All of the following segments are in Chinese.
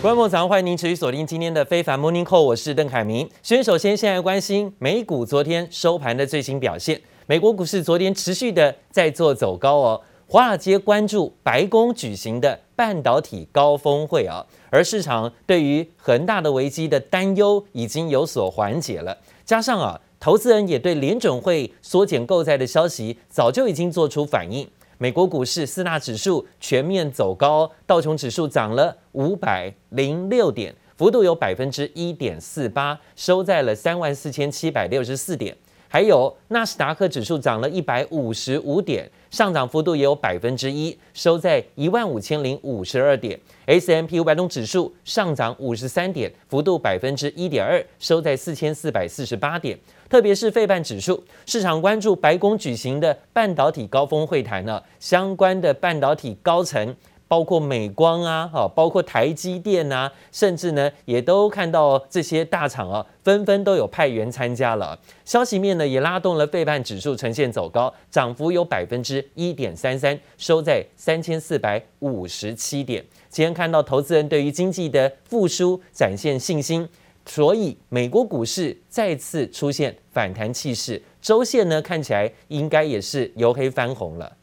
观众早上欢迎您持续锁定今天的非凡 Morning Call，我是邓凯明。先首先现在关心美股昨天收盘的最新表现。美国股市昨天持续的在做走高哦。华尔街关注白宫举行的半导体高峰会啊，而市场对于恒大的危机的担忧已经有所缓解了。加上啊，投资人也对联准会缩减购债的消息早就已经做出反应。美国股市四大指数全面走高，道琼指数涨了五百零六点，幅度有百分之一点四八，收在了三万四千七百六十四点。还有纳斯达克指数涨了一百五十五点，上涨幅度也有百分之一，收在一万五千零五十二点。S M P 五百种指数上涨五十三点，幅度百分之一点二，收在四千四百四十八点。特别是费半指数，市场关注白宫举行的半导体高峰会谈呢，相关的半导体高层，包括美光啊，哈，包括台积电啊，甚至呢，也都看到这些大厂啊，纷纷都有派员参加了。消息面呢，也拉动了费半指数呈现走高，涨幅有百分之一点三三，收在三千四百五十七点。今天看到投资人对于经济的复苏展现信心。所以，美国股市再次出现反弹气势，周线呢看起来应该也是由黑翻红了。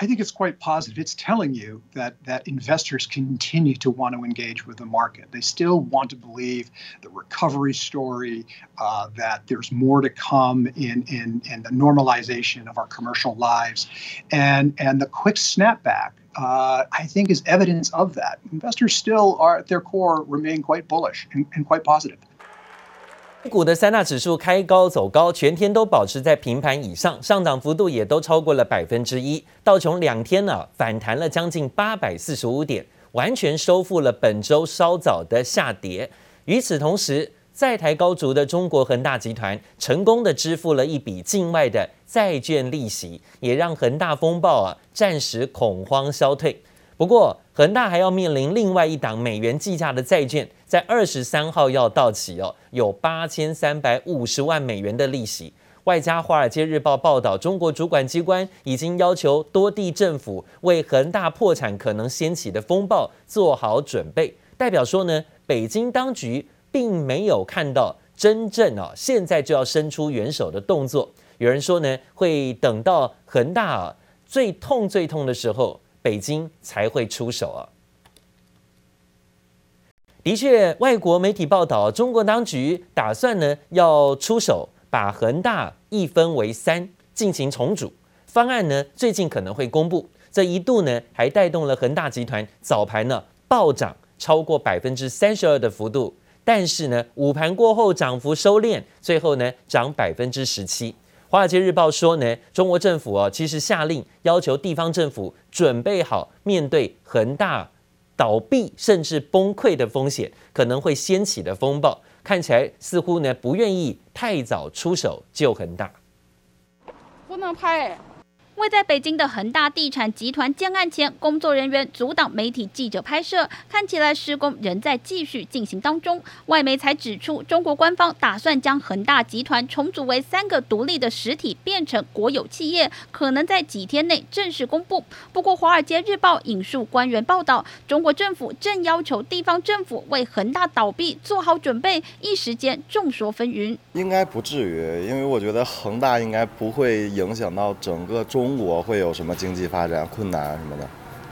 I think it's quite positive. It's telling you that that investors continue to want to engage with the market. They still want to believe the recovery story, uh, that there's more to come in, in, in the normalization of our commercial lives. And, and the quick snapback, uh, I think, is evidence of that. Investors still are, at their core, remain quite bullish and, and quite positive. 股的三大指数开高走高，全天都保持在平盘以上，上涨幅度也都超过了百分之一。道琼两天呢、反弹了将近八百四十五点，完全收复了本周稍早的下跌。与此同时，在台高筑的中国恒大集团成功的支付了一笔境外的债券利息，也让恒大风暴啊暂时恐慌消退。不过，恒大还要面临另外一档美元计价的债券，在二十三号要到期哦，有八千三百五十万美元的利息。外加《华尔街日报》报道，中国主管机关已经要求多地政府为恒大破产可能掀起的风暴做好准备。代表说呢，北京当局并没有看到真正啊，现在就要伸出援手的动作。有人说呢，会等到恒大啊最痛最痛的时候。北京才会出手啊！的确，外国媒体报道，中国当局打算呢要出手，把恒大一分为三，进行重组方案呢，最近可能会公布。这一度呢还带动了恒大集团早盘呢暴涨超过百分之三十二的幅度，但是呢午盘过后涨幅收敛，最后呢涨百分之十七。《华尔街日报》说呢，中国政府啊，其实下令要求地方政府准备好面对恒大倒闭甚至崩溃的风险，可能会掀起的风暴，看起来似乎呢不愿意太早出手救恒大。不能拍。位在北京的恒大地产集团建案前，工作人员阻挡媒体记者拍摄，看起来施工仍在继续进行当中。外媒才指出，中国官方打算将恒大集团重组为三个独立的实体，变成国有企业，可能在几天内正式公布。不过，《华尔街日报》引述官员报道，中国政府正要求地方政府为恒大倒闭做好准备，一时间众说纷纭。应该不至于，因为我觉得恒大应该不会影响到整个中。中国会有什么经济发展困难什么的？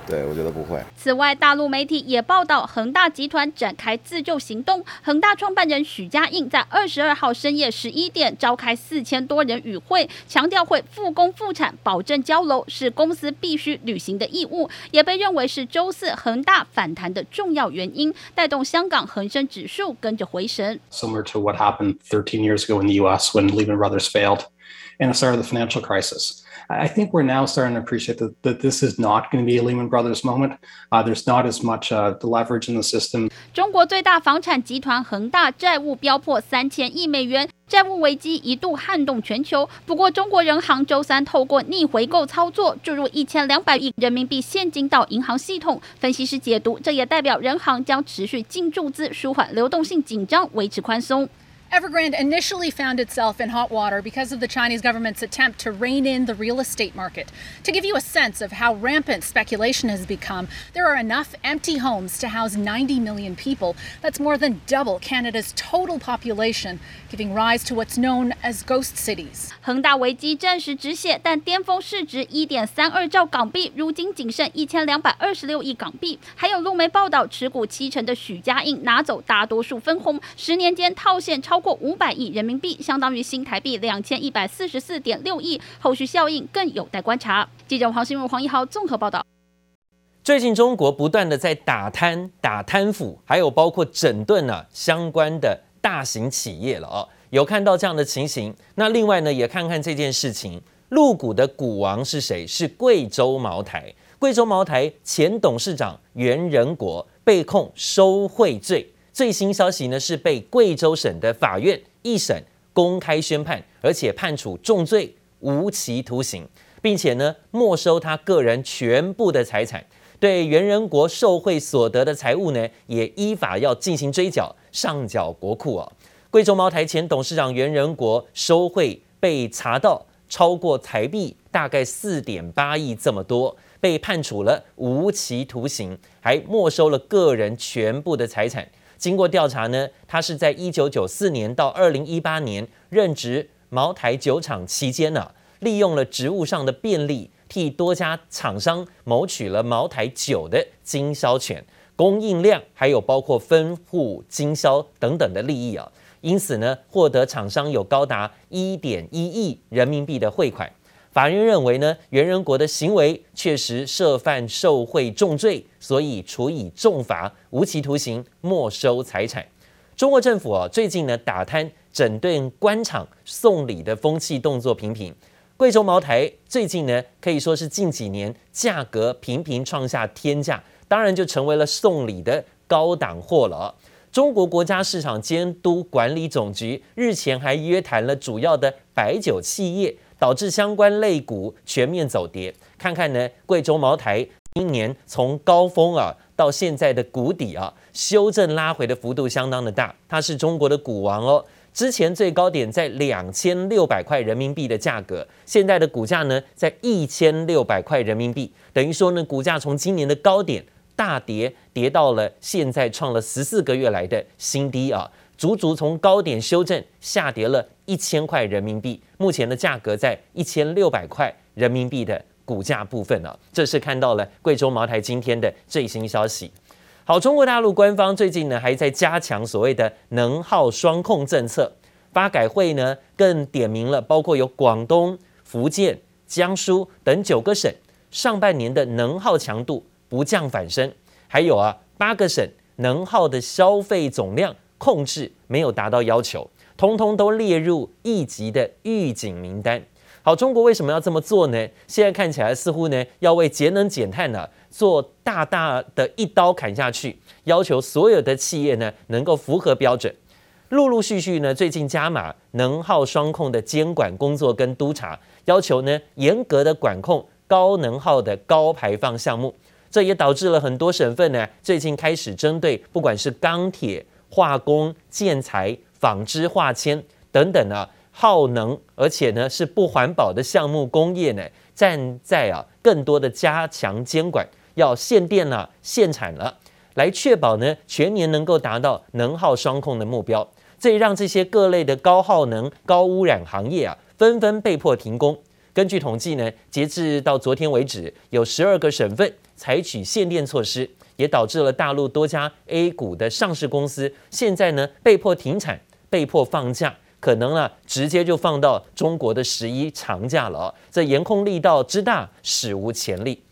对，我觉得不会。此外，大陆媒体也报道，恒大集团展开自救行动。恒大创办人许家印在二十二号深夜十一点召开四千多人与会，强调会复工复产，保证交楼是公司必须履行的义务，也被认为是周四恒大反弹的重要原因，带动香港恒生指数跟着回神。Similar to what happened 13 years ago in the U.S. when Lehman Brothers failed and the start of the financial crisis. I think we're now starting to appreciate that, that this is not going to be a Lehman Brothers moment. Uh, there's not as much uh, the leverage in the system. 中国最大房产集团恒大债务飙破三千亿美元，债务危机一度撼动全球。不过，中国人行周三透过逆回购操作注入一千两百亿人民币现金到银行系统。分析师解读，这也代表人行将持续净注资，舒缓流动性紧张，维持宽松。Evergrande initially found itself in hot water because of the Chinese government's attempt to rein in the real estate market. To give you a sense of how rampant speculation has become, there are enough empty homes to house 90 million people. That's more than double Canada's total population, giving rise to what's known as ghost cities. 恒大危机暂时止血，但巅峰市值一点三二兆港币，如今仅剩一千两百二十六亿港币。还有路媒报道，持股七成的许家印拿走大多数分红，十年间套现超 超过五百亿人民币，相当于新台币两千一百四十四点六亿，后续效应更有待观察。记者黄新如、黄一豪综合报道。最近中国不断的在打贪、打贪腐，还有包括整顿呢、啊、相关的大型企业了哦。有看到这样的情形，那另外呢，也看看这件事情，入股的股王是谁？是贵州茅台。贵州茅台前董事长袁仁国被控收贿罪，最新消息呢是被贵州省的法院一审公开宣判，而且判处重罪，无期徒刑，并且呢没收他个人全部的财产，对袁仁国受贿所得的财物呢也依法要进行追缴，上缴国库啊。贵州茅台前董事长袁仁国收贿被查到超过台币大概四点八亿这么多。被判处了无期徒刑，还没收了个人全部的财产。经过调查呢，他是在一九九四年到二零一八年任职茅台酒厂期间呢、利用了职务上的便利，替多家厂商谋取了茅台酒的经销权、供应量，还有包括分户经销等等的利益啊。因此呢，获得厂商有高达一点一亿人民币的汇款。法院认为呢，袁仁国的行为确实涉犯受贿重罪，所以处以重罚、无期徒刑、没收财产。中国政府啊，最近呢打贪整顿官场送礼的风气动作频频。贵州茅台最近呢可以说是近几年价格频频创下天价，当然就成为了送礼的高档货了。中国国家市场监督管理总局日前还约谈了主要的白酒企业。导致相关类股全面走跌。看看呢，贵州茅台今年从高峰啊到现在的谷底啊，修正拉回的幅度相当的大。它是中国的股王哦，之前最高点在两千六百块人民币的价格，现在的股价呢在一千六百块人民币，等于说呢，股价从今年的高点大跌，跌到了现在创了十四个月来的新低啊。足足从高点修正下跌了一千块人民币，目前的价格在一千六百块人民币的股价部分呢，这是看到了贵州茅台今天的最新消息。好，中国大陆官方最近呢还在加强所谓的能耗双控政策，发改会呢更点名了，包括有广东、福建、江苏等九个省上半年的能耗强度不降反升，还有啊八个省能耗的消费总量。控制没有达到要求，通通都列入一级的预警名单。好，中国为什么要这么做呢？现在看起来似乎呢要为节能减碳呢、做大大的一刀砍下去，要求所有的企业呢能够符合标准。陆陆续续呢最近加码能耗双控的监管工作跟督查，要求呢严格的管控高能耗的高排放项目。这也导致了很多省份呢最近开始针对不管是钢铁。化工、建材、纺织、化纤等等啊，耗能而且呢是不环保的项目工业呢，站在啊更多的加强监管，要限电了、限产了，来确保呢全年能够达到能耗双控的目标。这也让这些各类的高耗能、高污染行业啊，纷纷被迫停工。根据统计呢，截至到昨天为止，有十二个省份采取限电措施。也导致了大陆多家 A 股的上市公司现在呢被迫停产、被迫放假，可能呢直接就放到中国的十一长假了。这严控力道之大，史无前例。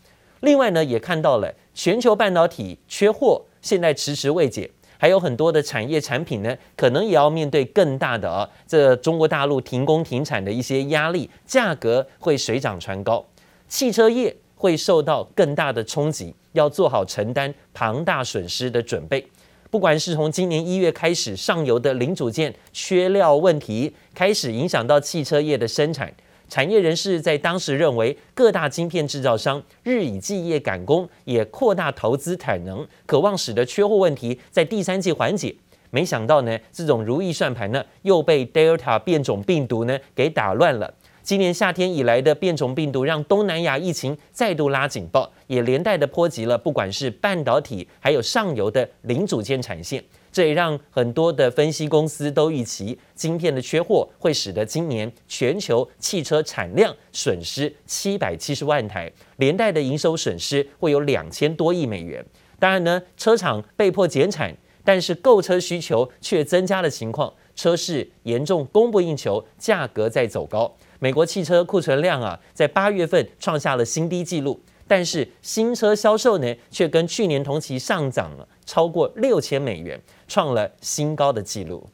另外呢，也看到了全球半导体缺货，现在迟迟未解，还有很多的产业产品呢，可能也要面对更大的啊，这中国大陆停工停产的一些压力，价格会水涨船高，汽车业会受到更大的冲击。要做好承担庞大损失的准备，不管是从今年一月开始，上游的零组件缺料问题开始影响到汽车业的生产，产业人士在当时认为，各大晶片制造商日以继夜赶工，也扩大投资产能，渴望使得缺货问题在第三季缓解。没想到呢，这种如意算盘呢，又被 Delta 变种病毒呢给打乱了。今年夏天以来的变种病毒，让东南亚疫情再度拉警报，也连带的波及了不管是半导体，还有上游的零组件产线。这也让很多的分析公司都预期，晶片的缺货会使得今年全球汽车产量损失七百七十万台，连带的营收损失会有两千多亿美元。当然呢，车厂被迫减产，但是购车需求却增加的情况，车市严重供不应求，价格在走高。美国汽车库存量啊，在八月份创下了新低纪录，但是新车销售呢，却跟去年同期上涨了超过六千美元，创了新高的纪录。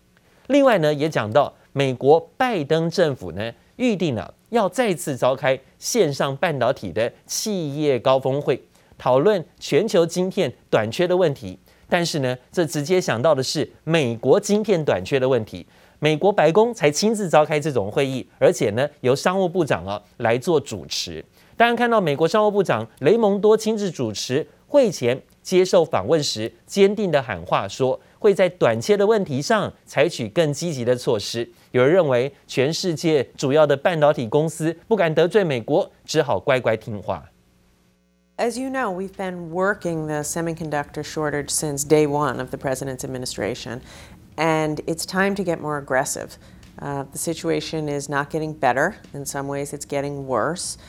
另外呢，也讲到美国拜登政府呢，预定了要再次召开线上半导体的企业高峰会，讨论全球晶片短缺的问题。但是呢，这直接想到的是美国晶片短缺的问题。美国白宫才亲自召开这种会议，而且呢，由商务部长啊来做主持。当然，看到美国商务部长雷蒙多亲自主持会前接受访问时，坚定的喊话说，会在短缺的问题上采取更积极的措施。有人认为，全世界主要的半导体公司不敢得罪美国，只好乖乖听话。As you know, we've been working the semiconductor shortage since day one of the president's administration. And it's time to get more aggressive. Uh, the situation is not getting better. In some ways, it's getting worse.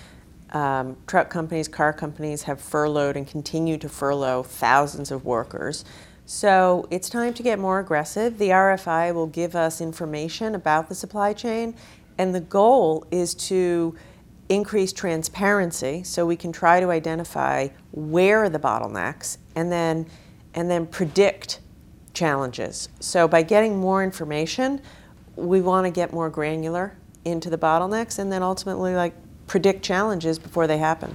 Um, truck companies, car companies have furloughed and continue to furlough thousands of workers. So it's time to get more aggressive. The RFI will give us information about the supply chain, and the goal is to increase transparency so we can try to identify where are the bottlenecks and then, and then predict challenges. So by getting more information, we want to get more granular into the bottlenecks and then ultimately like predict challenges before they happen.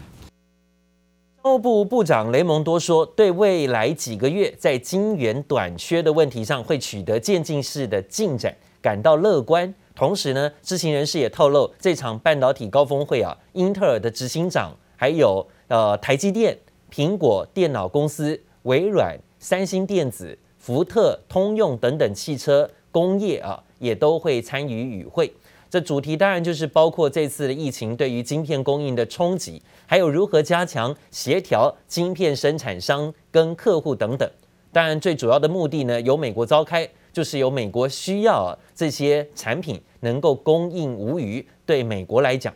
商务部部长雷蒙多说，对未来几个月在晶圆短缺的问题上会取得渐进式的进展感到乐观。同时呢，知情人士也透露，这场半导体高峰会啊，英特尔的执行长，还有呃台积电、苹果电脑公司、微软、三星电子。 福特、通用等等汽车工业啊，也都会参与与会。这主题当然就是包括这次的疫情对于晶片供应的冲击，还有如何加强协调晶片生产商跟客户等等。当然，最主要的目的呢，由美国召开，就是由美国需要啊这些产品能够供应无虞。对美国来讲，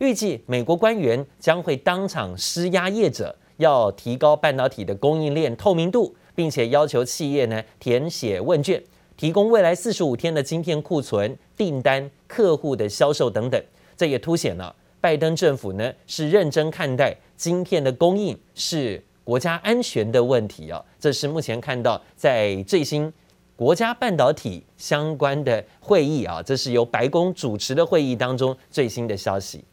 预计美国官员将会当场施压业者，要提高半导体的供应链透明度。并且要求企业呢填写问卷，提供未来四十五天的晶片库存、订单、客户的销售等等。这也凸显了拜登政府呢是认真看待晶片的供应是国家安全的问题啊。这是目前看到在最新国家半导体相关的会议啊，这是由白宫主持的会议当中最新的消息。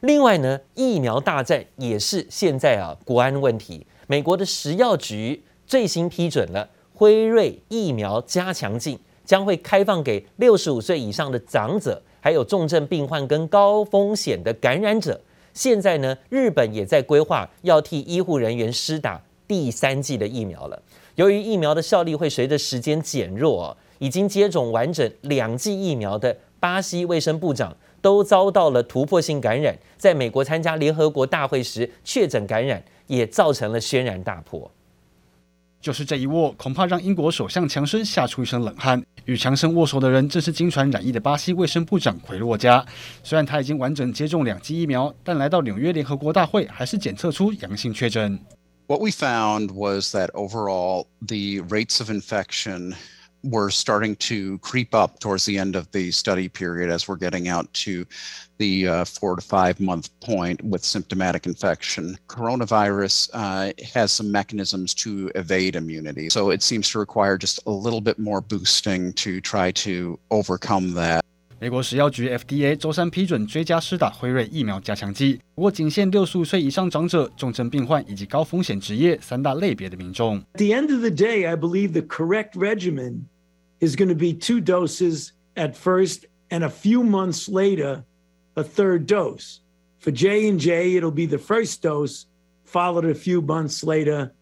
另外呢，疫苗大战也是现在啊国安问题。美国的食药局最新批准了辉瑞疫苗加强剂，将会开放给六十五岁以上的长者，还有重症病患跟高风险的感染者。现在呢，日本也在规划要替医护人员施打第三剂的疫苗了。由于疫苗的效力会随着时间减弱，已经接种完整两剂疫苗的巴西卫生部长都遭到了突破性感染，在美国参加联合国大会时确诊感染。也造成了轩然大波。就是这一握，恐怕让英国首相强生吓出一身冷汗。与强生握手的人正是经传染疫的巴西卫生部长奎洛加。虽然他已经完整接种两剂疫苗，但来到纽约联合国大会还是检测出阳性确诊。What we found was that overall the rates of infection were starting to creep up towards the end of the study period as we're getting out to the uh, four to five month point with symptomatic infection. Coronavirus uh, has some mechanisms to evade immunity. So it seems to require just a little bit more boosting to try to overcome that. 美国食药局 FDA 周三批准追加施打辉瑞疫苗加强剂，不过仅限六十五岁以上长者、重症病患以及高风险职业三大类别的民众。At the end of the day, I believe the correct regimen is going to be two doses at first and a few months later a third dose. For J and J, it'll be the first dose followed a few months later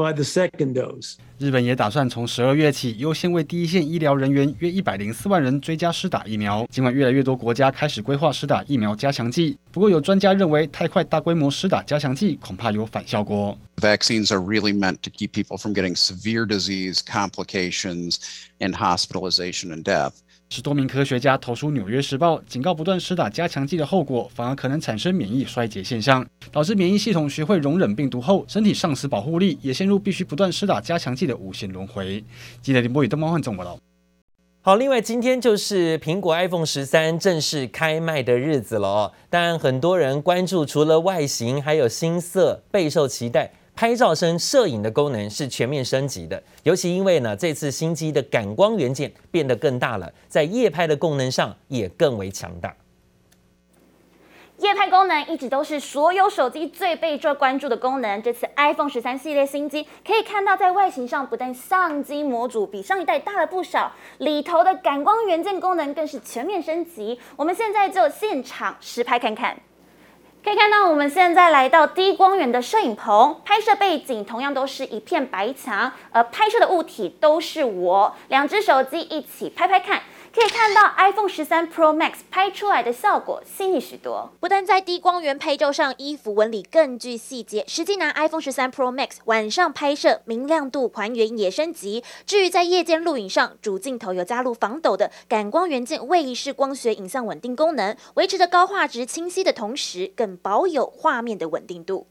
by the second dose. 日本也打算从十二月起优先为第一线医疗人员约一百零四万人追加施打疫苗。尽管越来越多国家开始规划施打疫苗加强剂，不过有专家认为太快大规模施打加强剂恐怕有反效果。Vaccines are really meant to keep people from getting severe disease, complications, and hospitalization and death. 十多名科学家投书《纽约时报》，警告不断施打加强剂的后果，反而可能产生免疫衰竭现象，导致免疫系统学会容忍病毒后，身体丧失保护力，也陷入必须不断施打加强剂的无限轮回。记者林波宇、邓茂焕总报道。好，另外今天就是苹果 iPhone 十三正式开卖的日子了哦。当然，很多人关注除了外形，还有新色，备受期待。拍照声摄影的功能是全面升级的，尤其因为呢，这次新机的感光元件变得更大了，在夜拍的功能上也更为强大。夜拍功能一直都是所有手机最被做关注的功能。这次 iPhone 十三系列新机可以看到，在外形上不但相机模组比上一代大了不少，里头的感光元件功能更是全面升级。我们现在就现场实拍看看。可以看到，我们现在来到低光源的摄影棚，拍摄背景同样都是一片白墙，而拍摄的物体都是我，两只手机一起拍拍看。可以看到 iPhone 十三 Pro Max 拍出来的效果细腻许多，不但在低光源拍照上衣服纹理更具细节，实际拿 iPhone 十三 Pro Max 晚上拍摄，明亮度还原也升级。至于在夜间录影上，主镜头有加入防抖的感光元件位移式光学影像稳定功能，维持着高画质清晰的同时，更保有画面的稳定度。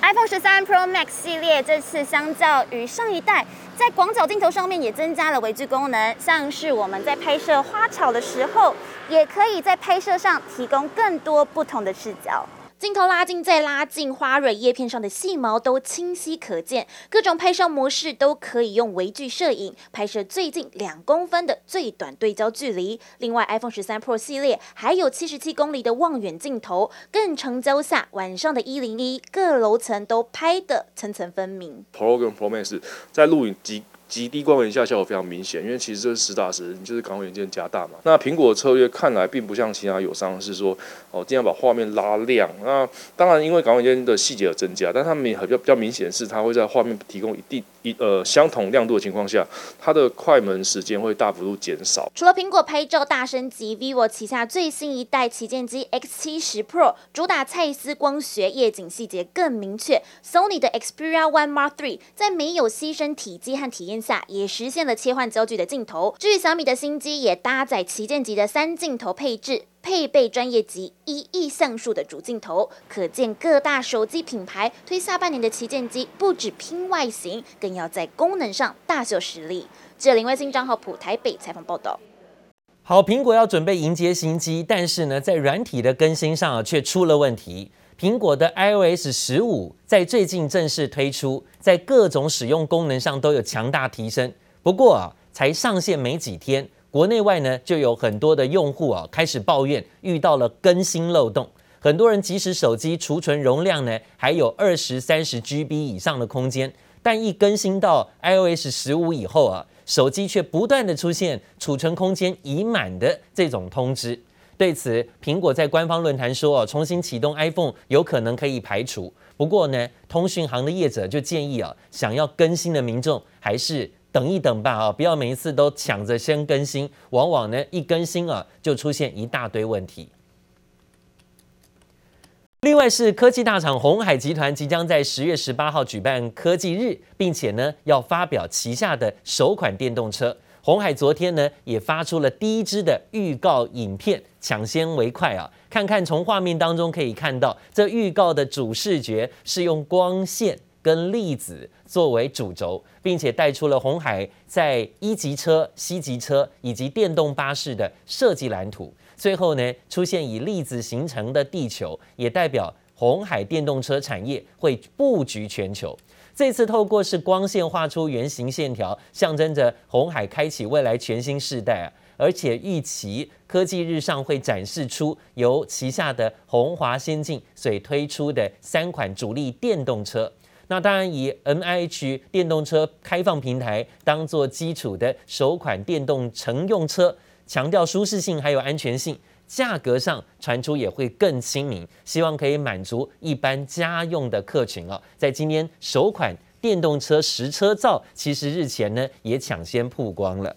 iPhone 十三 Pro Max 系列这次相较于上一代，在广角镜头上面也增加了微距功能，像是我们在拍摄花草的时候，也可以在拍摄上提供更多不同的视角。镜头拉近再拉近，花蕊叶片上的细毛都清晰可见。各种拍摄模式都可以用微距摄影拍摄最近两公分的最短对焦距离。另外，iPhone 十三 Pro 系列还有七十七公里的望远镜头，更成焦下晚上的一零一各楼层都拍得层层分明。Pro 跟 Pro Max 在录影机。极低光源下效果非常明显，因为其实这是实打实，你就是感光元件加大嘛。那苹果策略看来并不像其他友商是说哦，尽量把画面拉亮。那当然，因为感光元件的细节有增加，但它们比较比较明显是它会在画面提供一定一呃相同亮度的情况下，它的快门时间会大幅度减少。除了苹果拍照大升级，vivo 旗下最新一代旗舰机 X 七十 Pro 主打蔡司光学，夜景细节更明确。Sony 的 Xperia One Mark Three 在没有牺牲体积和体验下，也实现了切换焦距的镜头。至于小米的新机，也搭载旗舰级的三镜头配置，配备专业级一亿像素的主镜头。可见各大手机品牌推下半年的旗舰机，不只拼外形，更要在功能上大秀实力。这林卫星账号普台北采访报道。好，苹果要准备迎接新机，但是呢，在软体的更新上啊却出了问题。苹果的 iOS 十五在最近正式推出，在各种使用功能上都有强大提升。不过啊，才上线没几天，国内外呢就有很多的用户啊开始抱怨遇到了更新漏洞。很多人即使手机储存容量呢还有二十三十 GB 以上的空间，但一更新到 iOS 十五以后啊，手机却不断的出现储存空间已满的这种通知。对此，苹果在官方论坛说，哦，重新启动 iPhone 有可能可以排除。不过呢，通讯行的业者就建议啊，想要更新的民众还是等一等吧，啊，不要每一次都抢着先更新，往往呢一更新啊就出现一大堆问题。另外是科技大厂鸿海集团即将在十月十八号举办科技日，并且呢要发表旗下的首款电动车。鸿海昨天呢也发出了第一支的预告影片，抢先为快啊！看看从画面当中可以看到，这预告的主视觉是用光线跟粒子作为主轴，并且带出了鸿海在一级车、C 级车以及电动巴士的设计蓝图。最后呢，出现以粒子形成的地球，也代表红海电动车产业会布局全球。这次透过是光线画出圆形线条，象征着红海开启未来全新世代啊！而且预期科技日上会展示出由旗下的红华先进所推出的三款主力电动车。那当然以 MIH 电动车开放平台当做基础的首款电动乘用车，强调舒适性还有安全性。价格上传出也会更亲民，希望可以满足一般家用的客群哦。在今天首款电动车实车照，其实日前呢也抢先曝光了。